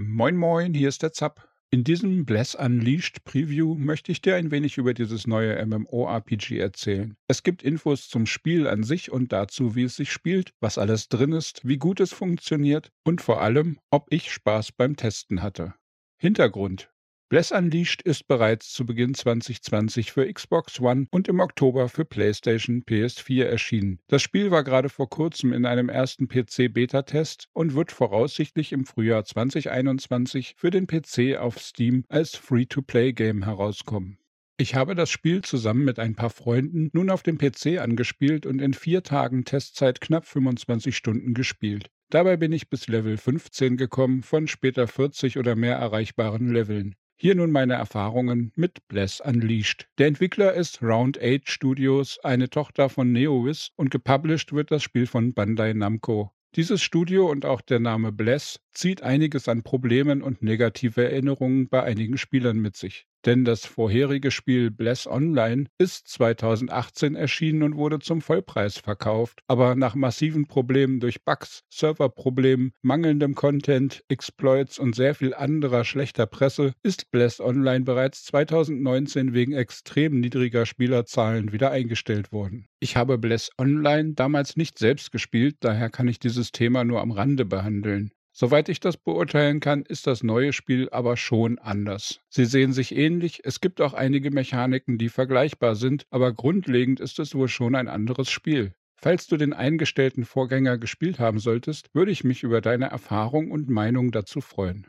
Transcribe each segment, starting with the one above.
Moin Moin, hier ist der Zapp. In diesem Bless Unleashed Preview möchte ich dir ein wenig über dieses neue MMORPG erzählen. Es gibt Infos zum Spiel an sich und dazu, wie es sich spielt, was alles drin ist, wie gut es funktioniert und vor allem, ob ich Spaß beim Testen hatte. Hintergrund Bless Unleashed ist bereits zu Beginn 2020 für Xbox One und im Oktober für PlayStation PS4 erschienen. Das Spiel war gerade vor kurzem in einem ersten PC-Beta-Test und wird voraussichtlich im Frühjahr 2021 für den PC auf Steam als Free-to-Play-Game herauskommen. Ich habe das Spiel zusammen mit ein paar Freunden nun auf dem PC angespielt und in vier Tagen Testzeit knapp 25 Stunden gespielt. Dabei bin ich bis Level 15 gekommen von später 40 oder mehr erreichbaren Leveln. Hier nun meine Erfahrungen mit Bless Unleashed. Der Entwickler ist Round 8 Studios, eine Tochter von NeoWiz und gepublished wird das Spiel von Bandai Namco. Dieses Studio und auch der Name Bless zieht einiges an Problemen und negative Erinnerungen bei einigen Spielern mit sich denn das vorherige Spiel Bless Online ist 2018 erschienen und wurde zum Vollpreis verkauft, aber nach massiven Problemen durch Bugs, Serverproblemen, mangelndem Content, Exploits und sehr viel anderer schlechter Presse ist Bless Online bereits 2019 wegen extrem niedriger Spielerzahlen wieder eingestellt worden. Ich habe Bless Online damals nicht selbst gespielt, daher kann ich dieses Thema nur am Rande behandeln. Soweit ich das beurteilen kann, ist das neue Spiel aber schon anders. Sie sehen sich ähnlich, es gibt auch einige Mechaniken, die vergleichbar sind, aber grundlegend ist es wohl schon ein anderes Spiel. Falls du den eingestellten Vorgänger gespielt haben solltest, würde ich mich über deine Erfahrung und Meinung dazu freuen.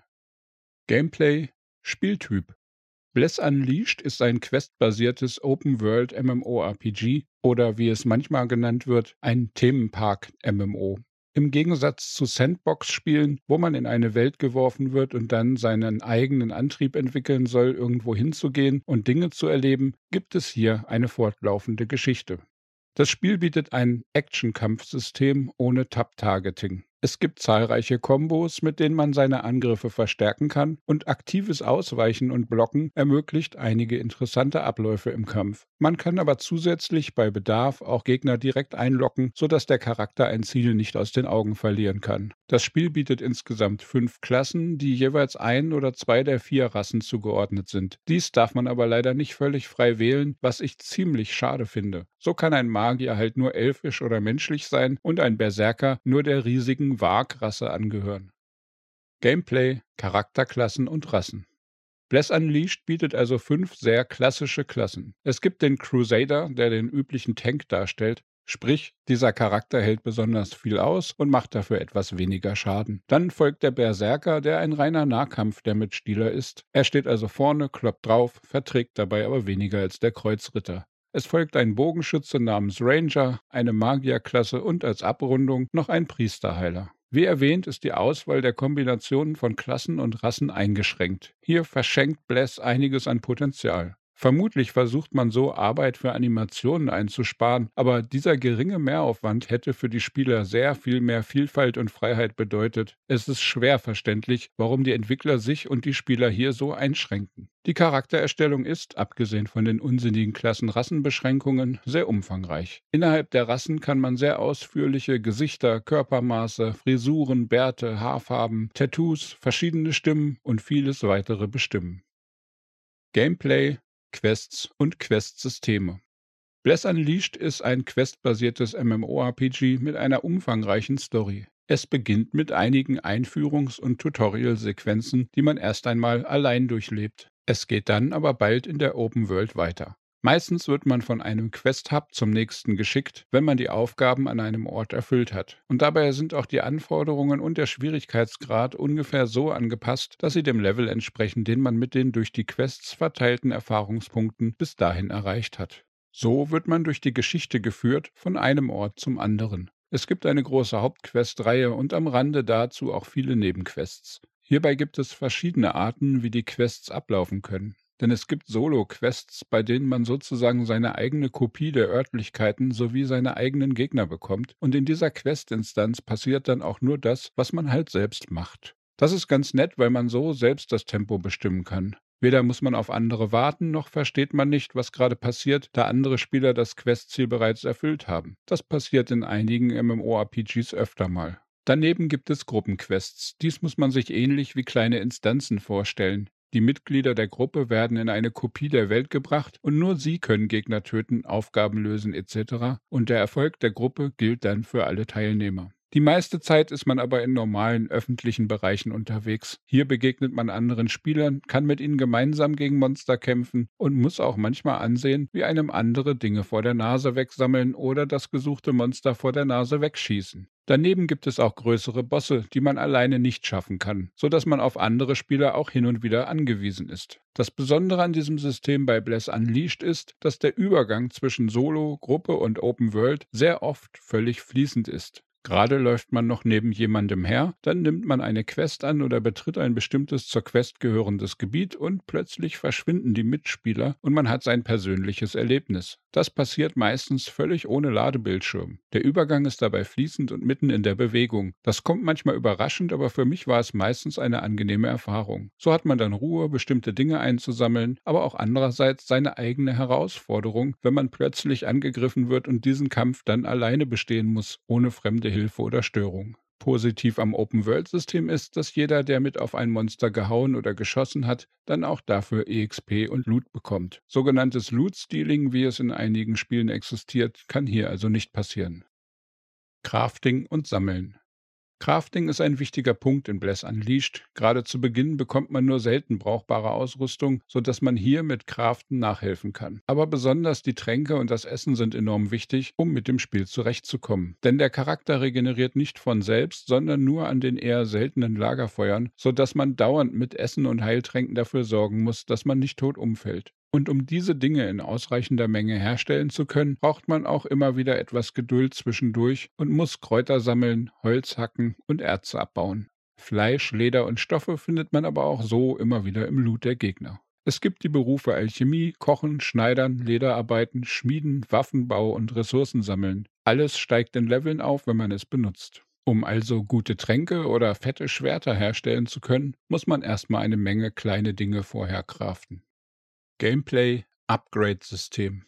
Gameplay Spieltyp Bless Unleashed ist ein questbasiertes Open-World MMORPG oder wie es manchmal genannt wird, ein Themenpark-MMO. Im Gegensatz zu Sandbox-Spielen, wo man in eine Welt geworfen wird und dann seinen eigenen Antrieb entwickeln soll, irgendwo hinzugehen und Dinge zu erleben, gibt es hier eine fortlaufende Geschichte. Das Spiel bietet ein Action-Kampfsystem ohne Tab-Targeting. Es gibt zahlreiche Kombos, mit denen man seine Angriffe verstärken kann, und aktives Ausweichen und Blocken ermöglicht einige interessante Abläufe im Kampf. Man kann aber zusätzlich bei Bedarf auch Gegner direkt einlocken, sodass der Charakter ein Ziel nicht aus den Augen verlieren kann. Das Spiel bietet insgesamt fünf Klassen, die jeweils ein oder zwei der vier Rassen zugeordnet sind. Dies darf man aber leider nicht völlig frei wählen, was ich ziemlich schade finde. So kann ein Magier halt nur elfisch oder menschlich sein und ein Berserker nur der riesigen gegen Varg-Rasse angehören. Gameplay, Charakterklassen und Rassen. Bless Unleashed bietet also fünf sehr klassische Klassen. Es gibt den Crusader, der den üblichen Tank darstellt, sprich, dieser Charakter hält besonders viel aus und macht dafür etwas weniger Schaden. Dann folgt der Berserker, der ein reiner Nahkampf-Damage-Dealer ist. Er steht also vorne, kloppt drauf, verträgt dabei aber weniger als der Kreuzritter. Es folgt ein Bogenschütze namens Ranger, eine Magierklasse und als Abrundung noch ein Priesterheiler. Wie erwähnt ist die Auswahl der Kombinationen von Klassen und Rassen eingeschränkt. Hier verschenkt Bless einiges an Potenzial. Vermutlich versucht man so Arbeit für Animationen einzusparen, aber dieser geringe Mehraufwand hätte für die Spieler sehr viel mehr Vielfalt und Freiheit bedeutet. Es ist schwer verständlich, warum die Entwickler sich und die Spieler hier so einschränken. Die Charaktererstellung ist, abgesehen von den unsinnigen Klassen-Rassenbeschränkungen, sehr umfangreich. Innerhalb der Rassen kann man sehr ausführliche Gesichter, Körpermaße, Frisuren, Bärte, Haarfarben, Tattoos, verschiedene Stimmen und vieles weitere bestimmen. Gameplay Quests und Questsysteme. Bless Unleashed ist ein questbasiertes MMORPG mit einer umfangreichen Story. Es beginnt mit einigen Einführungs- und Tutorial-Sequenzen, die man erst einmal allein durchlebt. Es geht dann aber bald in der Open World weiter. Meistens wird man von einem Quest-Hub zum nächsten geschickt, wenn man die Aufgaben an einem Ort erfüllt hat. Und dabei sind auch die Anforderungen und der Schwierigkeitsgrad ungefähr so angepasst, dass sie dem Level entsprechen, den man mit den durch die Quests verteilten Erfahrungspunkten bis dahin erreicht hat. So wird man durch die Geschichte geführt von einem Ort zum anderen. Es gibt eine große Hauptquest-Reihe und am Rande dazu auch viele Nebenquests. Hierbei gibt es verschiedene Arten, wie die Quests ablaufen können. Denn es gibt Solo-Quests, bei denen man sozusagen seine eigene Kopie der Örtlichkeiten sowie seine eigenen Gegner bekommt. Und in dieser Questinstanz passiert dann auch nur das, was man halt selbst macht. Das ist ganz nett, weil man so selbst das Tempo bestimmen kann. Weder muss man auf andere warten, noch versteht man nicht, was gerade passiert, da andere Spieler das Questziel bereits erfüllt haben. Das passiert in einigen MMORPGs öfter mal. Daneben gibt es Gruppenquests. Dies muss man sich ähnlich wie kleine Instanzen vorstellen. Die Mitglieder der Gruppe werden in eine Kopie der Welt gebracht und nur sie können Gegner töten, Aufgaben lösen etc. Und der Erfolg der Gruppe gilt dann für alle Teilnehmer. Die meiste Zeit ist man aber in normalen öffentlichen Bereichen unterwegs. Hier begegnet man anderen Spielern, kann mit ihnen gemeinsam gegen Monster kämpfen und muss auch manchmal ansehen, wie einem andere Dinge vor der Nase wegsammeln oder das gesuchte Monster vor der Nase wegschießen. Daneben gibt es auch größere Bosse, die man alleine nicht schaffen kann, so dass man auf andere Spieler auch hin und wieder angewiesen ist. Das Besondere an diesem System bei Bless Unleashed ist, dass der Übergang zwischen Solo, Gruppe und Open World sehr oft völlig fließend ist. Gerade läuft man noch neben jemandem her, dann nimmt man eine Quest an oder betritt ein bestimmtes zur Quest gehörendes Gebiet und plötzlich verschwinden die Mitspieler und man hat sein persönliches Erlebnis. Das passiert meistens völlig ohne Ladebildschirm. Der Übergang ist dabei fließend und mitten in der Bewegung. Das kommt manchmal überraschend, aber für mich war es meistens eine angenehme Erfahrung. So hat man dann Ruhe, bestimmte Dinge einzusammeln, aber auch andererseits seine eigene Herausforderung, wenn man plötzlich angegriffen wird und diesen Kampf dann alleine bestehen muss, ohne fremde Hilfe oder Störung. Positiv am Open-World-System ist, dass jeder, der mit auf ein Monster gehauen oder geschossen hat, dann auch dafür EXP und Loot bekommt. Sogenanntes Loot-Stealing, wie es in einigen Spielen existiert, kann hier also nicht passieren. Crafting und Sammeln. Crafting ist ein wichtiger Punkt in Bless Unleashed. Gerade zu Beginn bekommt man nur selten brauchbare Ausrüstung, sodass man hier mit Craften nachhelfen kann. Aber besonders die Tränke und das Essen sind enorm wichtig, um mit dem Spiel zurechtzukommen. Denn der Charakter regeneriert nicht von selbst, sondern nur an den eher seltenen Lagerfeuern, sodass man dauernd mit Essen und Heiltränken dafür sorgen muss, dass man nicht tot umfällt. Und um diese Dinge in ausreichender Menge herstellen zu können, braucht man auch immer wieder etwas Geduld zwischendurch und muss Kräuter sammeln, Holz hacken und Erze abbauen. Fleisch, Leder und Stoffe findet man aber auch so immer wieder im Loot der Gegner. Es gibt die Berufe Alchemie, Kochen, Schneidern, Lederarbeiten, Schmieden, Waffenbau und Ressourcensammeln. Alles steigt in Leveln auf, wenn man es benutzt. Um also gute Tränke oder fette Schwerter herstellen zu können, muss man erstmal eine Menge kleine Dinge vorher craften. Gameplay Upgrade-System.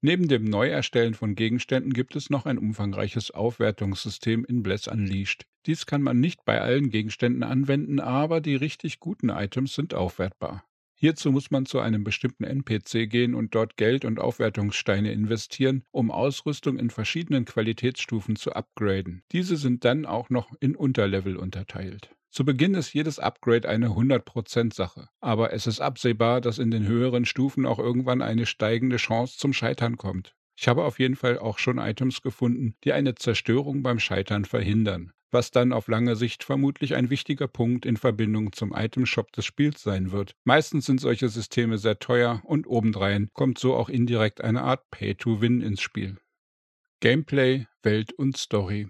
Neben dem Neuerstellen von Gegenständen gibt es noch ein umfangreiches Aufwertungssystem in Bless Unleashed. Dies kann man nicht bei allen Gegenständen anwenden, aber die richtig guten Items sind aufwertbar. Hierzu muss man zu einem bestimmten NPC gehen und dort Geld und Aufwertungssteine investieren, um Ausrüstung in verschiedenen Qualitätsstufen zu upgraden. Diese sind dann auch noch in Unterlevel unterteilt. Zu Beginn ist jedes Upgrade eine 100% Sache, aber es ist absehbar, dass in den höheren Stufen auch irgendwann eine steigende Chance zum Scheitern kommt. Ich habe auf jeden Fall auch schon Items gefunden, die eine Zerstörung beim Scheitern verhindern, was dann auf lange Sicht vermutlich ein wichtiger Punkt in Verbindung zum Itemshop des Spiels sein wird. Meistens sind solche Systeme sehr teuer und obendrein kommt so auch indirekt eine Art Pay-to-Win ins Spiel. Gameplay, Welt und Story.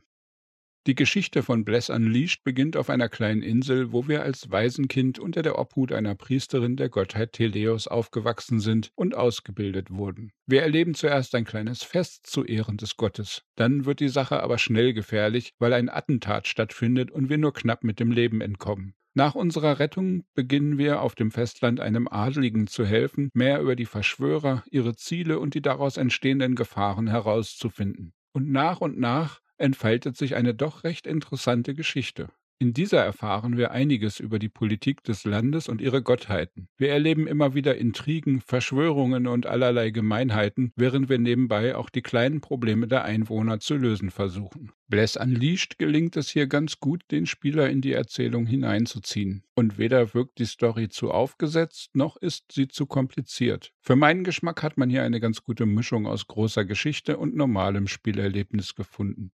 Die Geschichte von Bless Unleashed beginnt auf einer kleinen Insel, wo wir als Waisenkind unter der Obhut einer Priesterin der Gottheit Teleos aufgewachsen sind und ausgebildet wurden. Wir erleben zuerst ein kleines Fest zu Ehren des Gottes. Dann wird die Sache aber schnell gefährlich, weil ein Attentat stattfindet und wir nur knapp mit dem Leben entkommen. Nach unserer Rettung beginnen wir auf dem Festland einem Adligen zu helfen, mehr über die Verschwörer, ihre Ziele und die daraus entstehenden Gefahren herauszufinden. Und nach und nach entfaltet sich eine doch recht interessante Geschichte. In dieser erfahren wir einiges über die Politik des Landes und ihre Gottheiten. Wir erleben immer wieder Intrigen, Verschwörungen und allerlei Gemeinheiten, während wir nebenbei auch die kleinen Probleme der Einwohner zu lösen versuchen. Bless Unleashed gelingt es hier ganz gut, den Spieler in die Erzählung hineinzuziehen. Und weder wirkt die Story zu aufgesetzt, noch ist sie zu kompliziert. Für meinen Geschmack hat man hier eine ganz gute Mischung aus großer Geschichte und normalem Spielerlebnis gefunden.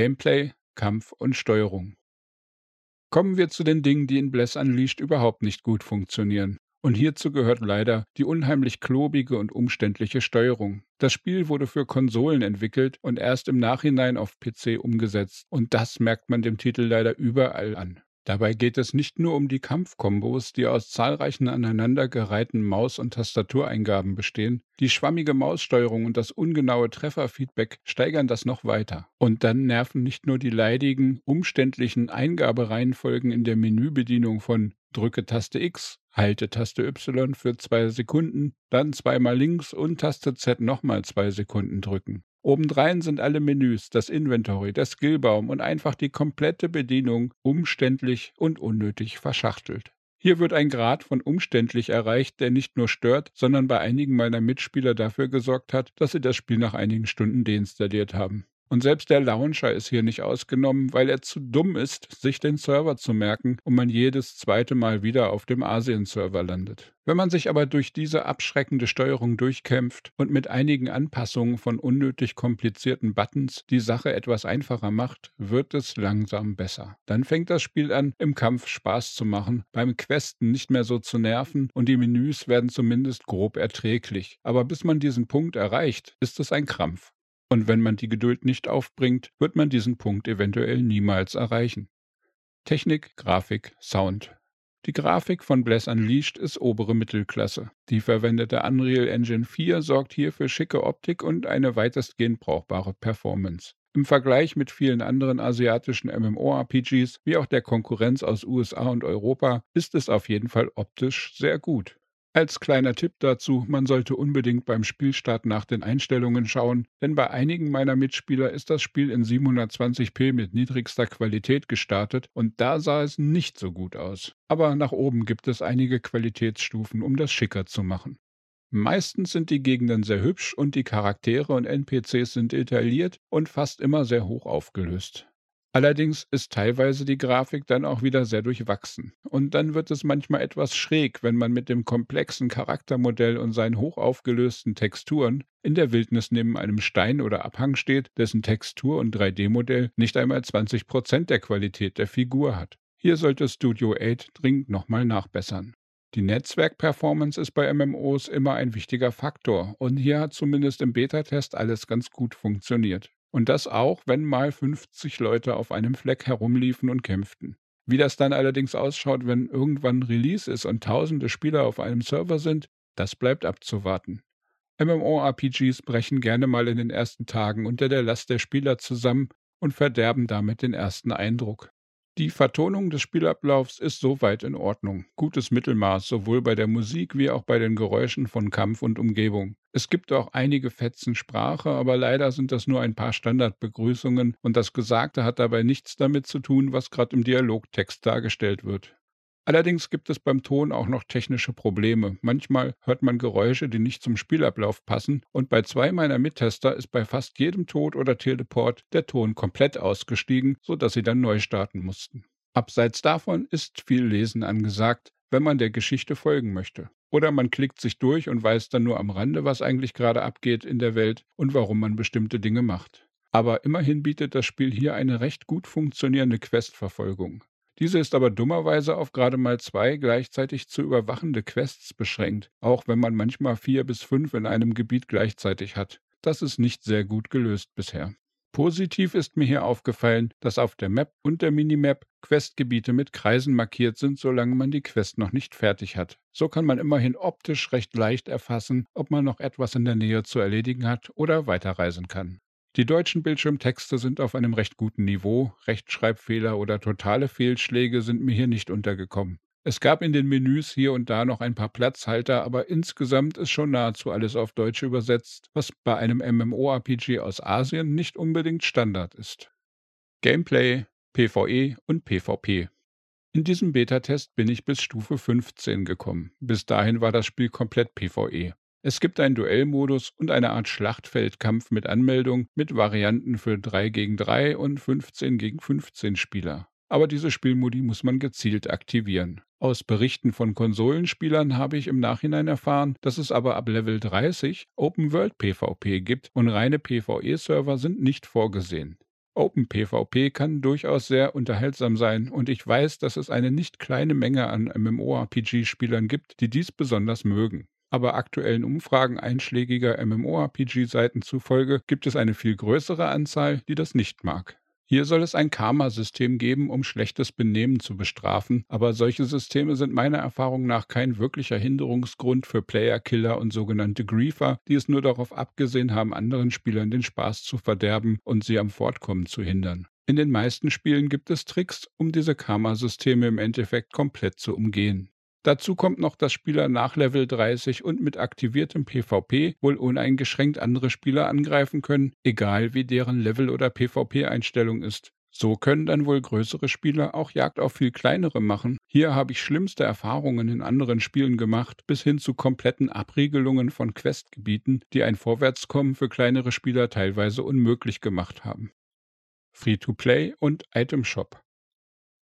Gameplay, Kampf und Steuerung. Kommen wir zu den Dingen, die in Bless Unleashed überhaupt nicht gut funktionieren. Und hierzu gehört leider die unheimlich klobige und umständliche Steuerung. Das Spiel wurde für Konsolen entwickelt und erst im Nachhinein auf PC umgesetzt. Und das merkt man dem Titel leider überall an. Dabei geht es nicht nur um die Kampfkombos, die aus zahlreichen aneinandergereihten Maus- und Tastatureingaben bestehen. Die schwammige Maussteuerung und das ungenaue Trefferfeedback steigern das noch weiter. Und dann nerven nicht nur die leidigen, umständlichen Eingabereihenfolgen in der Menübedienung von drücke Taste X, halte Taste Y für zwei Sekunden, dann zweimal links und Taste Z nochmal zwei Sekunden drücken. Obendrein sind alle Menüs, das Inventory, der Skillbaum und einfach die komplette Bedienung umständlich und unnötig verschachtelt. Hier wird ein Grad von umständlich erreicht, der nicht nur stört, sondern bei einigen meiner Mitspieler dafür gesorgt hat, dass sie das Spiel nach einigen Stunden deinstalliert haben. Und selbst der Launcher ist hier nicht ausgenommen, weil er zu dumm ist, sich den Server zu merken und man jedes zweite Mal wieder auf dem Asien-Server landet. Wenn man sich aber durch diese abschreckende Steuerung durchkämpft und mit einigen Anpassungen von unnötig komplizierten Buttons die Sache etwas einfacher macht, wird es langsam besser. Dann fängt das Spiel an, im Kampf Spaß zu machen, beim Questen nicht mehr so zu nerven und die Menüs werden zumindest grob erträglich. Aber bis man diesen Punkt erreicht, ist es ein Krampf. Und wenn man die Geduld nicht aufbringt, wird man diesen Punkt eventuell niemals erreichen. Technik, Grafik, Sound. Die Grafik von Bless Unleashed ist obere Mittelklasse. Die verwendete Unreal Engine 4 sorgt hier für schicke Optik und eine weitestgehend brauchbare Performance. Im Vergleich mit vielen anderen asiatischen MMORPGs, wie auch der Konkurrenz aus USA und Europa, ist es auf jeden Fall optisch sehr gut. Als kleiner Tipp dazu, man sollte unbedingt beim Spielstart nach den Einstellungen schauen, denn bei einigen meiner Mitspieler ist das Spiel in 720p mit niedrigster Qualität gestartet und da sah es nicht so gut aus. Aber nach oben gibt es einige Qualitätsstufen, um das schicker zu machen. Meistens sind die Gegenden sehr hübsch und die Charaktere und NPCs sind detailliert und fast immer sehr hoch aufgelöst. Allerdings ist teilweise die Grafik dann auch wieder sehr durchwachsen. Und dann wird es manchmal etwas schräg, wenn man mit dem komplexen Charaktermodell und seinen hochaufgelösten Texturen in der Wildnis neben einem Stein oder Abhang steht, dessen Textur und 3D-Modell nicht einmal 20% der Qualität der Figur hat. Hier sollte Studio 8 dringend nochmal nachbessern. Die Netzwerkperformance ist bei MMOs immer ein wichtiger Faktor und hier hat zumindest im Beta-Test alles ganz gut funktioniert. Und das auch, wenn mal 50 Leute auf einem Fleck herumliefen und kämpften. Wie das dann allerdings ausschaut, wenn irgendwann Release ist und tausende Spieler auf einem Server sind, das bleibt abzuwarten. MMORPGs brechen gerne mal in den ersten Tagen unter der Last der Spieler zusammen und verderben damit den ersten Eindruck. Die Vertonung des Spielablaufs ist soweit in Ordnung. Gutes Mittelmaß, sowohl bei der Musik wie auch bei den Geräuschen von Kampf und Umgebung. Es gibt auch einige Fetzen Sprache, aber leider sind das nur ein paar Standardbegrüßungen und das Gesagte hat dabei nichts damit zu tun, was gerade im Dialogtext dargestellt wird. Allerdings gibt es beim Ton auch noch technische Probleme. Manchmal hört man Geräusche, die nicht zum Spielablauf passen, und bei zwei meiner Mittester ist bei fast jedem Tod oder Teleport der Ton komplett ausgestiegen, sodass sie dann neu starten mussten. Abseits davon ist viel Lesen angesagt, wenn man der Geschichte folgen möchte. Oder man klickt sich durch und weiß dann nur am Rande, was eigentlich gerade abgeht in der Welt und warum man bestimmte Dinge macht. Aber immerhin bietet das Spiel hier eine recht gut funktionierende Questverfolgung. Diese ist aber dummerweise auf gerade mal zwei gleichzeitig zu überwachende Quests beschränkt, auch wenn man manchmal vier bis fünf in einem Gebiet gleichzeitig hat. Das ist nicht sehr gut gelöst bisher. Positiv ist mir hier aufgefallen, dass auf der Map und der Minimap Questgebiete mit Kreisen markiert sind, solange man die Quest noch nicht fertig hat. So kann man immerhin optisch recht leicht erfassen, ob man noch etwas in der Nähe zu erledigen hat oder weiterreisen kann. Die deutschen Bildschirmtexte sind auf einem recht guten Niveau, Rechtschreibfehler oder totale Fehlschläge sind mir hier nicht untergekommen. Es gab in den Menüs hier und da noch ein paar Platzhalter, aber insgesamt ist schon nahezu alles auf Deutsch übersetzt, was bei einem MMORPG aus Asien nicht unbedingt Standard ist. Gameplay, PvE und PvP. In diesem Beta-Test bin ich bis Stufe 15 gekommen. Bis dahin war das Spiel komplett PvE. Es gibt einen Duellmodus und eine Art Schlachtfeldkampf mit Anmeldung mit Varianten für 3 gegen 3 und 15 gegen 15 Spieler. Aber diese Spielmodi muss man gezielt aktivieren. Aus Berichten von Konsolenspielern habe ich im Nachhinein erfahren, dass es aber ab Level 30 Open World PvP gibt und reine PvE-Server sind nicht vorgesehen. Open PvP kann durchaus sehr unterhaltsam sein und ich weiß, dass es eine nicht kleine Menge an MMORPG-Spielern gibt, die dies besonders mögen aber aktuellen Umfragen einschlägiger MMORPG-Seiten zufolge gibt es eine viel größere Anzahl, die das nicht mag. Hier soll es ein Karma-System geben, um schlechtes Benehmen zu bestrafen, aber solche Systeme sind meiner Erfahrung nach kein wirklicher Hinderungsgrund für Player-Killer und sogenannte Griefer, die es nur darauf abgesehen haben, anderen Spielern den Spaß zu verderben und sie am Fortkommen zu hindern. In den meisten Spielen gibt es Tricks, um diese Karma-Systeme im Endeffekt komplett zu umgehen. Dazu kommt noch, dass Spieler nach Level 30 und mit aktiviertem PvP wohl uneingeschränkt andere Spieler angreifen können, egal wie deren Level- oder PvP-Einstellung ist. So können dann wohl größere Spieler auch Jagd auf viel kleinere machen. Hier habe ich schlimmste Erfahrungen in anderen Spielen gemacht, bis hin zu kompletten Abriegelungen von Questgebieten, die ein Vorwärtskommen für kleinere Spieler teilweise unmöglich gemacht haben. Free-to-Play und Item Shop.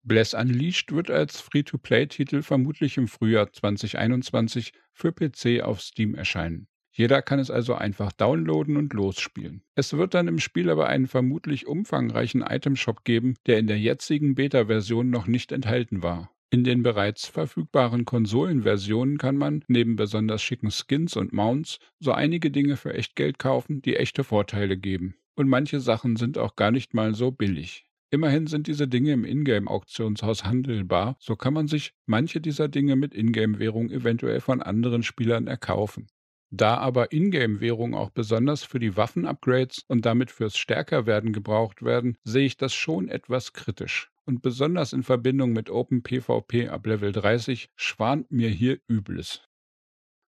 Bless Unleashed wird als Free-to-Play-Titel vermutlich im Frühjahr 2021 für PC auf Steam erscheinen. Jeder kann es also einfach downloaden und losspielen. Es wird dann im Spiel aber einen vermutlich umfangreichen Itemshop geben, der in der jetzigen Beta-Version noch nicht enthalten war. In den bereits verfügbaren Konsolenversionen kann man, neben besonders schicken Skins und Mounts, so einige Dinge für Echtgeld kaufen, die echte Vorteile geben. Und manche Sachen sind auch gar nicht mal so billig. Immerhin sind diese Dinge im Ingame-Auktionshaus handelbar, so kann man sich manche dieser Dinge mit Ingame-Währung eventuell von anderen Spielern erkaufen. Da aber Ingame-Währungen auch besonders für die Waffen-Upgrades und damit fürs Stärkerwerden gebraucht werden, sehe ich das schon etwas kritisch. Und besonders in Verbindung mit OpenPvP ab Level 30 schwant mir hier Übles.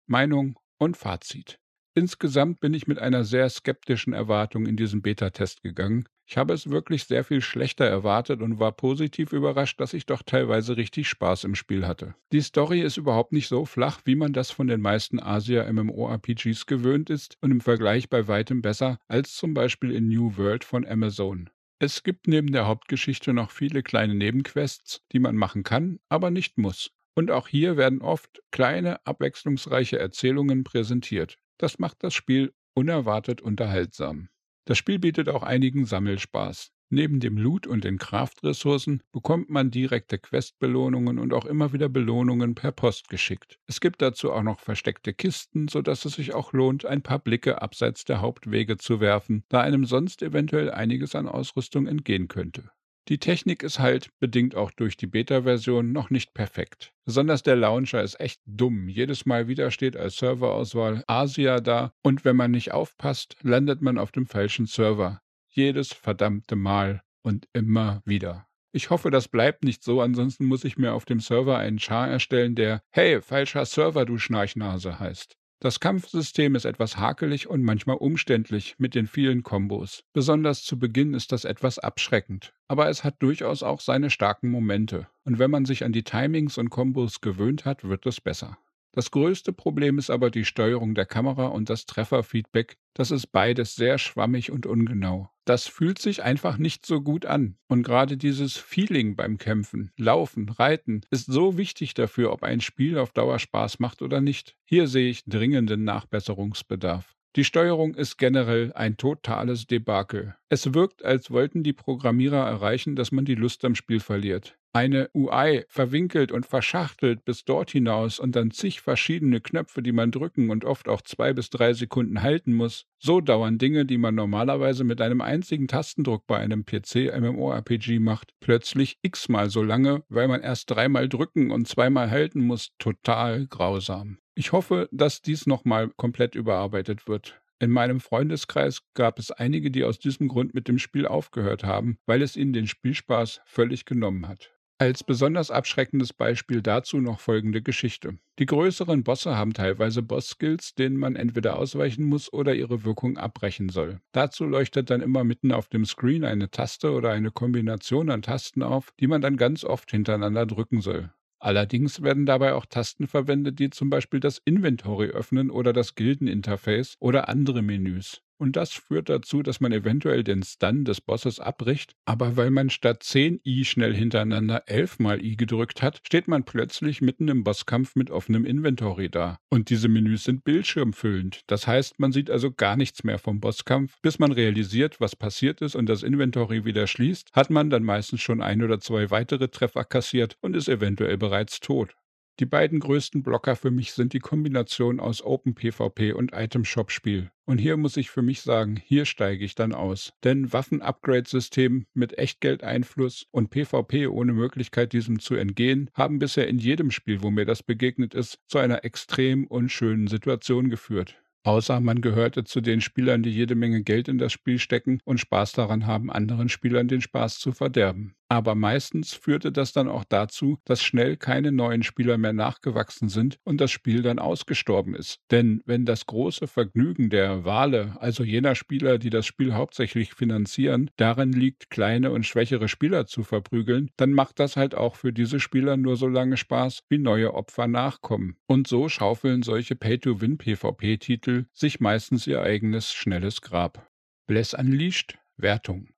Meinung und Fazit. Insgesamt bin ich mit einer sehr skeptischen Erwartung in diesen Beta-Test gegangen, ich habe es wirklich sehr viel schlechter erwartet und war positiv überrascht, dass ich doch teilweise richtig Spaß im Spiel hatte. Die Story ist überhaupt nicht so flach, wie man das von den meisten Asia-MMORPGs gewöhnt ist und im Vergleich bei weitem besser als zum Beispiel in New World von Amazon. Es gibt neben der Hauptgeschichte noch viele kleine Nebenquests, die man machen kann, aber nicht muss. Und auch hier werden oft kleine, abwechslungsreiche Erzählungen präsentiert. Das macht das Spiel unerwartet unterhaltsam. Das Spiel bietet auch einigen Sammelspaß. Neben dem Loot und den Kraftressourcen bekommt man direkte Questbelohnungen und auch immer wieder Belohnungen per Post geschickt. Es gibt dazu auch noch versteckte Kisten, sodass es sich auch lohnt, ein paar Blicke abseits der Hauptwege zu werfen, da einem sonst eventuell einiges an Ausrüstung entgehen könnte. Die Technik ist halt, bedingt auch durch die Beta-Version, noch nicht perfekt. Besonders der Launcher ist echt dumm. Jedes Mal wieder steht als Serverauswahl Asia da und wenn man nicht aufpasst, landet man auf dem falschen Server. Jedes verdammte Mal und immer wieder. Ich hoffe, das bleibt nicht so, ansonsten muss ich mir auf dem Server einen Char erstellen, der Hey, falscher Server, du Schnarchnase heißt. Das Kampfsystem ist etwas hakelig und manchmal umständlich mit den vielen Kombos. Besonders zu Beginn ist das etwas abschreckend, aber es hat durchaus auch seine starken Momente. Und wenn man sich an die Timings und Kombos gewöhnt hat, wird es besser. Das größte Problem ist aber die Steuerung der Kamera und das Trefferfeedback. Das ist beides sehr schwammig und ungenau. Das fühlt sich einfach nicht so gut an. Und gerade dieses Feeling beim Kämpfen, Laufen, Reiten ist so wichtig dafür, ob ein Spiel auf Dauer Spaß macht oder nicht. Hier sehe ich dringenden Nachbesserungsbedarf. Die Steuerung ist generell ein totales Debakel. Es wirkt, als wollten die Programmierer erreichen, dass man die Lust am Spiel verliert. Eine UI verwinkelt und verschachtelt bis dort hinaus und dann zig verschiedene Knöpfe, die man drücken und oft auch zwei bis drei Sekunden halten muss. So dauern Dinge, die man normalerweise mit einem einzigen Tastendruck bei einem PC-MMORPG macht, plötzlich x-mal so lange, weil man erst dreimal drücken und zweimal halten muss. Total grausam. Ich hoffe, dass dies nochmal komplett überarbeitet wird. In meinem Freundeskreis gab es einige, die aus diesem Grund mit dem Spiel aufgehört haben, weil es ihnen den Spielspaß völlig genommen hat. Als besonders abschreckendes Beispiel dazu noch folgende Geschichte. Die größeren Bosse haben teilweise Boss-Skills, denen man entweder ausweichen muss oder ihre Wirkung abbrechen soll. Dazu leuchtet dann immer mitten auf dem Screen eine Taste oder eine Kombination an Tasten auf, die man dann ganz oft hintereinander drücken soll. Allerdings werden dabei auch Tasten verwendet, die zum Beispiel das Inventory öffnen oder das Gildeninterface oder andere Menüs. Und das führt dazu, dass man eventuell den Stun des Bosses abbricht, aber weil man statt 10 I schnell hintereinander 11 mal I gedrückt hat, steht man plötzlich mitten im Bosskampf mit offenem Inventory da. Und diese Menüs sind bildschirmfüllend. Das heißt, man sieht also gar nichts mehr vom Bosskampf. Bis man realisiert, was passiert ist und das Inventory wieder schließt, hat man dann meistens schon ein oder zwei weitere Treffer kassiert und ist eventuell bereits tot. Die beiden größten Blocker für mich sind die Kombination aus OpenPvP und Item-Shop-Spiel. Und hier muss ich für mich sagen, hier steige ich dann aus. Denn Waffen-Upgrade-System mit Echtgeldeinfluss und PvP ohne Möglichkeit, diesem zu entgehen, haben bisher in jedem Spiel, wo mir das begegnet ist, zu einer extrem unschönen Situation geführt. Außer man gehörte zu den Spielern, die jede Menge Geld in das Spiel stecken und Spaß daran haben, anderen Spielern den Spaß zu verderben. Aber meistens führte das dann auch dazu, dass schnell keine neuen Spieler mehr nachgewachsen sind und das Spiel dann ausgestorben ist. Denn wenn das große Vergnügen der Wale, also jener Spieler, die das Spiel hauptsächlich finanzieren, darin liegt, kleine und schwächere Spieler zu verprügeln, dann macht das halt auch für diese Spieler nur so lange Spaß, wie neue Opfer nachkommen. Und so schaufeln solche Pay-to-Win-PvP-Titel sich meistens ihr eigenes schnelles Grab. Bless Unleashed Wertung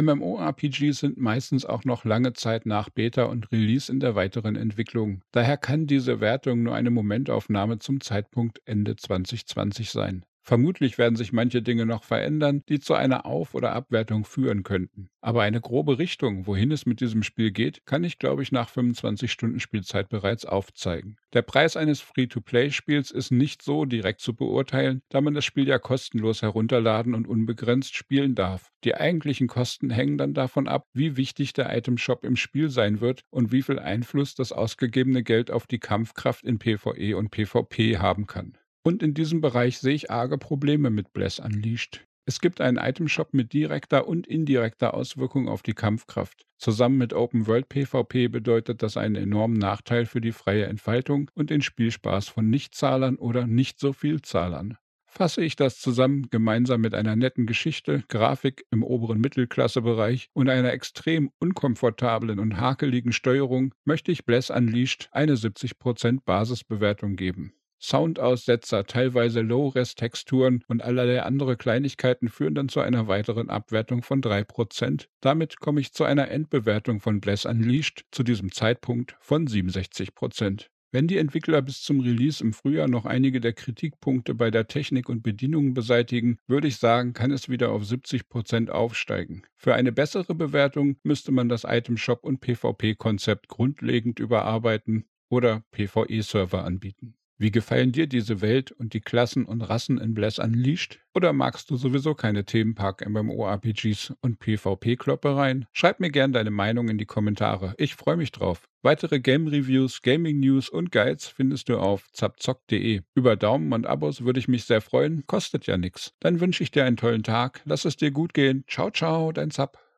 MMORPGs sind meistens auch noch lange Zeit nach Beta und Release in der weiteren Entwicklung. Daher kann diese Wertung nur eine Momentaufnahme zum Zeitpunkt Ende 2020 sein. Vermutlich werden sich manche Dinge noch verändern, die zu einer Auf- oder Abwertung führen könnten. Aber eine grobe Richtung, wohin es mit diesem Spiel geht, kann ich, glaube ich, nach 25 Stunden Spielzeit bereits aufzeigen. Der Preis eines Free-to-Play-Spiels ist nicht so direkt zu beurteilen, da man das Spiel ja kostenlos herunterladen und unbegrenzt spielen darf. Die eigentlichen Kosten hängen dann davon ab, wie wichtig der Itemshop im Spiel sein wird und wie viel Einfluss das ausgegebene Geld auf die Kampfkraft in PvE und PvP haben kann. Und in diesem Bereich sehe ich arge Probleme mit Bless Unleashed. Es gibt einen Itemshop mit direkter und indirekter Auswirkung auf die Kampfkraft. Zusammen mit Open World PvP bedeutet das einen enormen Nachteil für die freie Entfaltung und den Spielspaß von Nichtzahlern oder nicht so viel Zahlern. Fasse ich das zusammen gemeinsam mit einer netten Geschichte, Grafik im oberen Mittelklassebereich und einer extrem unkomfortablen und hakeligen Steuerung, möchte ich Bless Unleashed eine 70% Basisbewertung geben. Soundaussetzer, teilweise Low-Res-Texturen und allerlei andere Kleinigkeiten führen dann zu einer weiteren Abwertung von 3%. Damit komme ich zu einer Endbewertung von Bless Unleashed zu diesem Zeitpunkt von 67%. Wenn die Entwickler bis zum Release im Frühjahr noch einige der Kritikpunkte bei der Technik und Bedienung beseitigen, würde ich sagen, kann es wieder auf 70% aufsteigen. Für eine bessere Bewertung müsste man das Item Shop und PvP-Konzept grundlegend überarbeiten oder PvE-Server anbieten. Wie gefallen dir diese Welt und die Klassen und Rassen in Bless Unleashed? Oder magst du sowieso keine Themenpark-MMORPGs und PvP-Kloppereien? Schreib mir gerne deine Meinung in die Kommentare. Ich freue mich drauf. Weitere Game-Reviews, Gaming-News und Guides findest du auf zapzock.de. Über Daumen und Abos würde ich mich sehr freuen, kostet ja nichts. Dann wünsche ich dir einen tollen Tag, lass es dir gut gehen. Ciao, ciao, dein Zap.